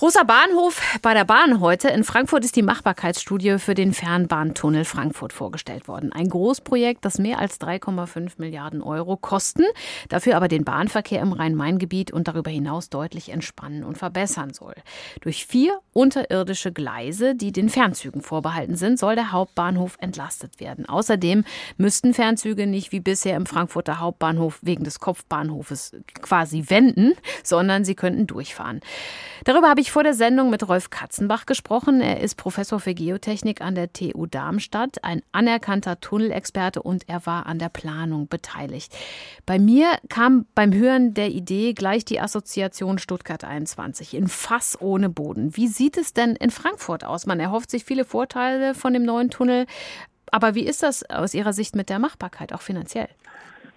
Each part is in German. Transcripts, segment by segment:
Großer Bahnhof bei der Bahn heute. In Frankfurt ist die Machbarkeitsstudie für den Fernbahntunnel Frankfurt vorgestellt worden. Ein Großprojekt, das mehr als 3,5 Milliarden Euro kosten, dafür aber den Bahnverkehr im Rhein-Main-Gebiet und darüber hinaus deutlich entspannen und verbessern soll. Durch vier unterirdische Gleise, die den Fernzügen vorbehalten sind, soll der Hauptbahnhof entlastet werden. Außerdem müssten Fernzüge nicht wie bisher im Frankfurter Hauptbahnhof wegen des Kopfbahnhofes quasi wenden, sondern sie könnten durchfahren. Darüber habe ich vor der Sendung mit Rolf Katzenbach gesprochen. Er ist Professor für Geotechnik an der TU Darmstadt, ein anerkannter Tunnelexperte und er war an der Planung beteiligt. Bei mir kam beim Hören der Idee gleich die Assoziation Stuttgart 21 in Fass ohne Boden. Wie sieht es denn in Frankfurt aus? Man erhofft sich viele Vorteile von dem neuen Tunnel. Aber wie ist das aus Ihrer Sicht mit der Machbarkeit, auch finanziell?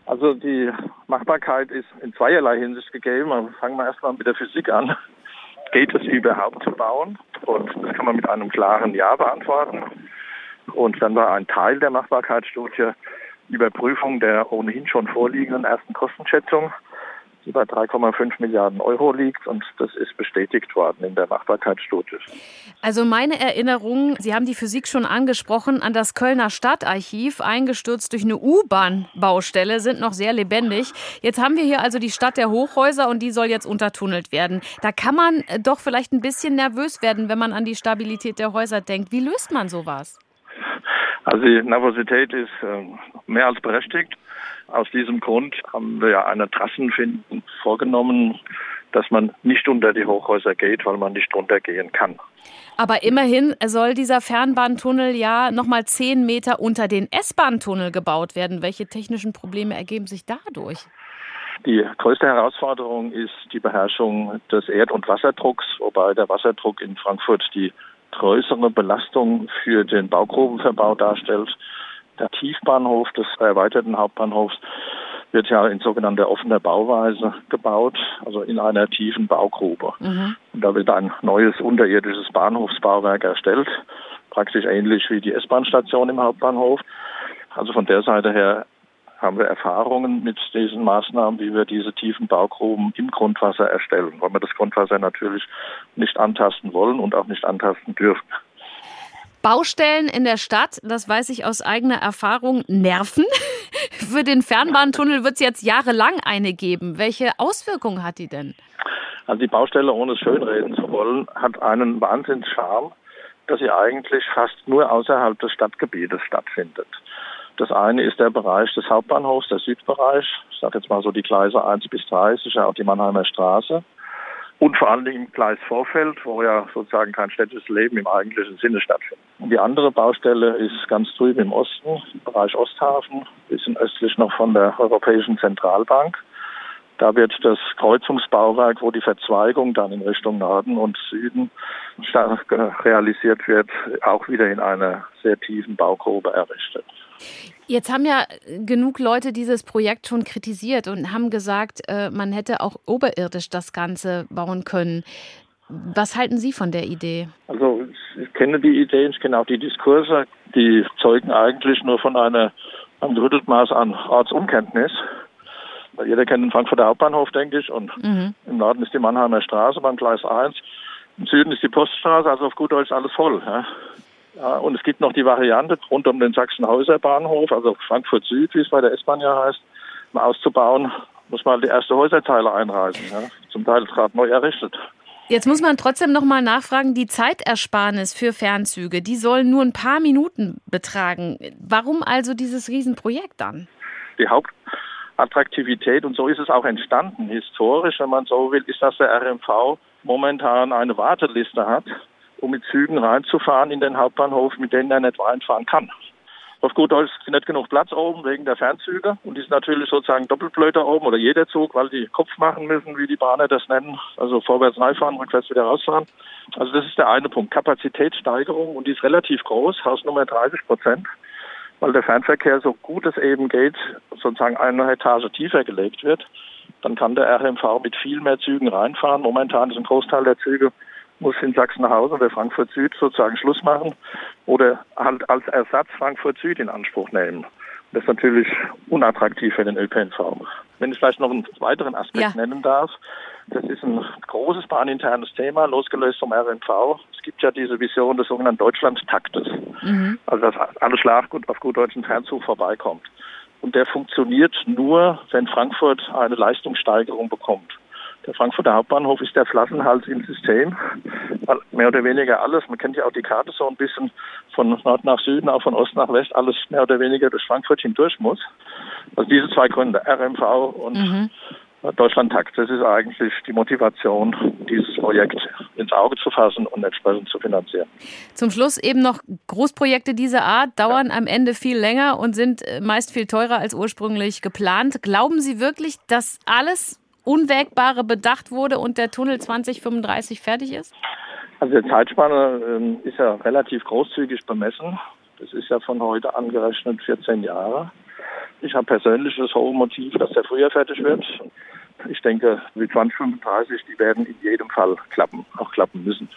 Also die Machbarkeit ist in zweierlei Hinsicht gegeben. Fangen wir erstmal mit der Physik an geht es überhaupt zu bauen? Und das kann man mit einem klaren Ja beantworten. Und dann war ein Teil der Machbarkeitsstudie Überprüfung der ohnehin schon vorliegenden ersten Kostenschätzung die bei 3,5 Milliarden Euro liegt und das ist bestätigt worden in der Machbarkeitsstudie. Also meine Erinnerung, Sie haben die Physik schon angesprochen, an das Kölner Stadtarchiv, eingestürzt durch eine U-Bahn-Baustelle, sind noch sehr lebendig. Jetzt haben wir hier also die Stadt der Hochhäuser und die soll jetzt untertunnelt werden. Da kann man doch vielleicht ein bisschen nervös werden, wenn man an die Stabilität der Häuser denkt. Wie löst man sowas? Also die Nervosität ist äh, mehr als berechtigt. Aus diesem Grund haben wir ja eine Trassenfindung vorgenommen, dass man nicht unter die Hochhäuser geht, weil man nicht drunter gehen kann. Aber immerhin soll dieser Fernbahntunnel ja nochmal zehn Meter unter den S-Bahn-Tunnel gebaut werden. Welche technischen Probleme ergeben sich dadurch? Die größte Herausforderung ist die Beherrschung des Erd- und Wasserdrucks, wobei der Wasserdruck in Frankfurt die größere Belastung für den Baugrubenverbau darstellt. Der Tiefbahnhof des erweiterten Hauptbahnhofs wird ja in sogenannter offener Bauweise gebaut, also in einer tiefen Baugrube. Mhm. Und da wird ein neues unterirdisches Bahnhofsbauwerk erstellt, praktisch ähnlich wie die S-Bahn-Station im Hauptbahnhof. Also von der Seite her haben wir Erfahrungen mit diesen Maßnahmen, wie wir diese tiefen Baugruben im Grundwasser erstellen, weil wir das Grundwasser natürlich nicht antasten wollen und auch nicht antasten dürfen. Baustellen in der Stadt, das weiß ich aus eigener Erfahrung, nerven. Für den Fernbahntunnel wird es jetzt jahrelang eine geben. Welche Auswirkungen hat die denn? Also die Baustelle, ohne es schönreden zu wollen, hat einen Wahnsinnscharme, dass sie eigentlich fast nur außerhalb des Stadtgebietes stattfindet. Das eine ist der Bereich des Hauptbahnhofs, der Südbereich. Ich sage jetzt mal so die Gleise 1 bis 3, das ist ja auch die Mannheimer Straße und vor allen Dingen im Gleisvorfeld, wo ja sozusagen kein städtisches Leben im eigentlichen Sinne stattfindet. Und die andere Baustelle ist ganz drüben im Osten, im Bereich Osthafen, bisschen östlich noch von der Europäischen Zentralbank. Da wird das Kreuzungsbauwerk, wo die Verzweigung dann in Richtung Norden und Süden realisiert wird, auch wieder in einer sehr tiefen Baugrube errichtet. Jetzt haben ja genug Leute dieses Projekt schon kritisiert und haben gesagt, äh, man hätte auch oberirdisch das Ganze bauen können. Was halten Sie von der Idee? Also ich kenne die Ideen, ich kenne auch die Diskurse, die zeugen eigentlich nur von einer, einem Rüttelmaß an Ortsunkenntnis. Jeder kennt den Frankfurter Hauptbahnhof, denke ich, und mhm. im Norden ist die Mannheimer Straße beim Gleis 1. Im Süden ist die Poststraße, also auf gut Deutsch alles voll. Ja. Ja, und es gibt noch die Variante rund um den Sachsenhäuser Bahnhof, also Frankfurt Süd, wie es bei der S-Bahn ja heißt, um auszubauen, muss man die erste Häuserteile einreisen. Ja. Zum Teil gerade neu errichtet. Jetzt muss man trotzdem noch mal nachfragen, die Zeitersparnis für Fernzüge, die soll nur ein paar Minuten betragen. Warum also dieses Riesenprojekt dann? Die Hauptattraktivität, und so ist es auch entstanden, historisch, wenn man so will, ist, dass der RMV momentan eine Warteliste hat um mit Zügen reinzufahren in den Hauptbahnhof, mit denen er nicht reinfahren kann. Auf gut Deutsch ist nicht genug Platz oben wegen der Fernzüge und ist natürlich sozusagen doppelt oben oder jeder Zug, weil die Kopf machen müssen, wie die Bahner das nennen, also vorwärts reinfahren, rückwärts wieder rausfahren. Also das ist der eine Punkt. Kapazitätssteigerung und die ist relativ groß, Hausnummer 30 Prozent, weil der Fernverkehr so gut es eben geht, sozusagen eine Etage tiefer gelegt wird. Dann kann der RMV mit viel mehr Zügen reinfahren. Momentan ist ein Großteil der Züge muss in Sachsenhausen oder Frankfurt Süd sozusagen Schluss machen oder halt als Ersatz Frankfurt Süd in Anspruch nehmen. Das ist natürlich unattraktiv für den ÖPNV. Wenn ich vielleicht noch einen weiteren Aspekt ja. nennen darf, Das ist ein großes bahninternes Thema, losgelöst vom RMV. Es gibt ja diese Vision des sogenannten Deutschlandtaktes. Mhm. Also dass alles Schlag auf gut deutschen Fernzug vorbeikommt. Und der funktioniert nur, wenn Frankfurt eine Leistungssteigerung bekommt. Der Frankfurter Hauptbahnhof ist der Flaschenhals im System. Mehr oder weniger alles. Man kennt ja auch die Karte so ein bisschen von Nord nach Süden, auch von Ost nach West, alles mehr oder weniger durch Frankfurt hindurch muss. Also diese zwei Gründe, RMV und mhm. Deutschlandtakt, das ist eigentlich die Motivation, dieses Projekt ins Auge zu fassen und entsprechend zu finanzieren. Zum Schluss eben noch Großprojekte dieser Art dauern ja. am Ende viel länger und sind äh, meist viel teurer als ursprünglich geplant. Glauben Sie wirklich, dass alles Unwägbare bedacht wurde und der Tunnel 2035 fertig ist? Also die Zeitspanne äh, ist ja relativ großzügig bemessen. Das ist ja von heute angerechnet 14 Jahre. Ich habe persönlich das hohe Motiv, dass der früher fertig wird. Ich denke, die 2035, die werden in jedem Fall klappen, auch klappen müssen.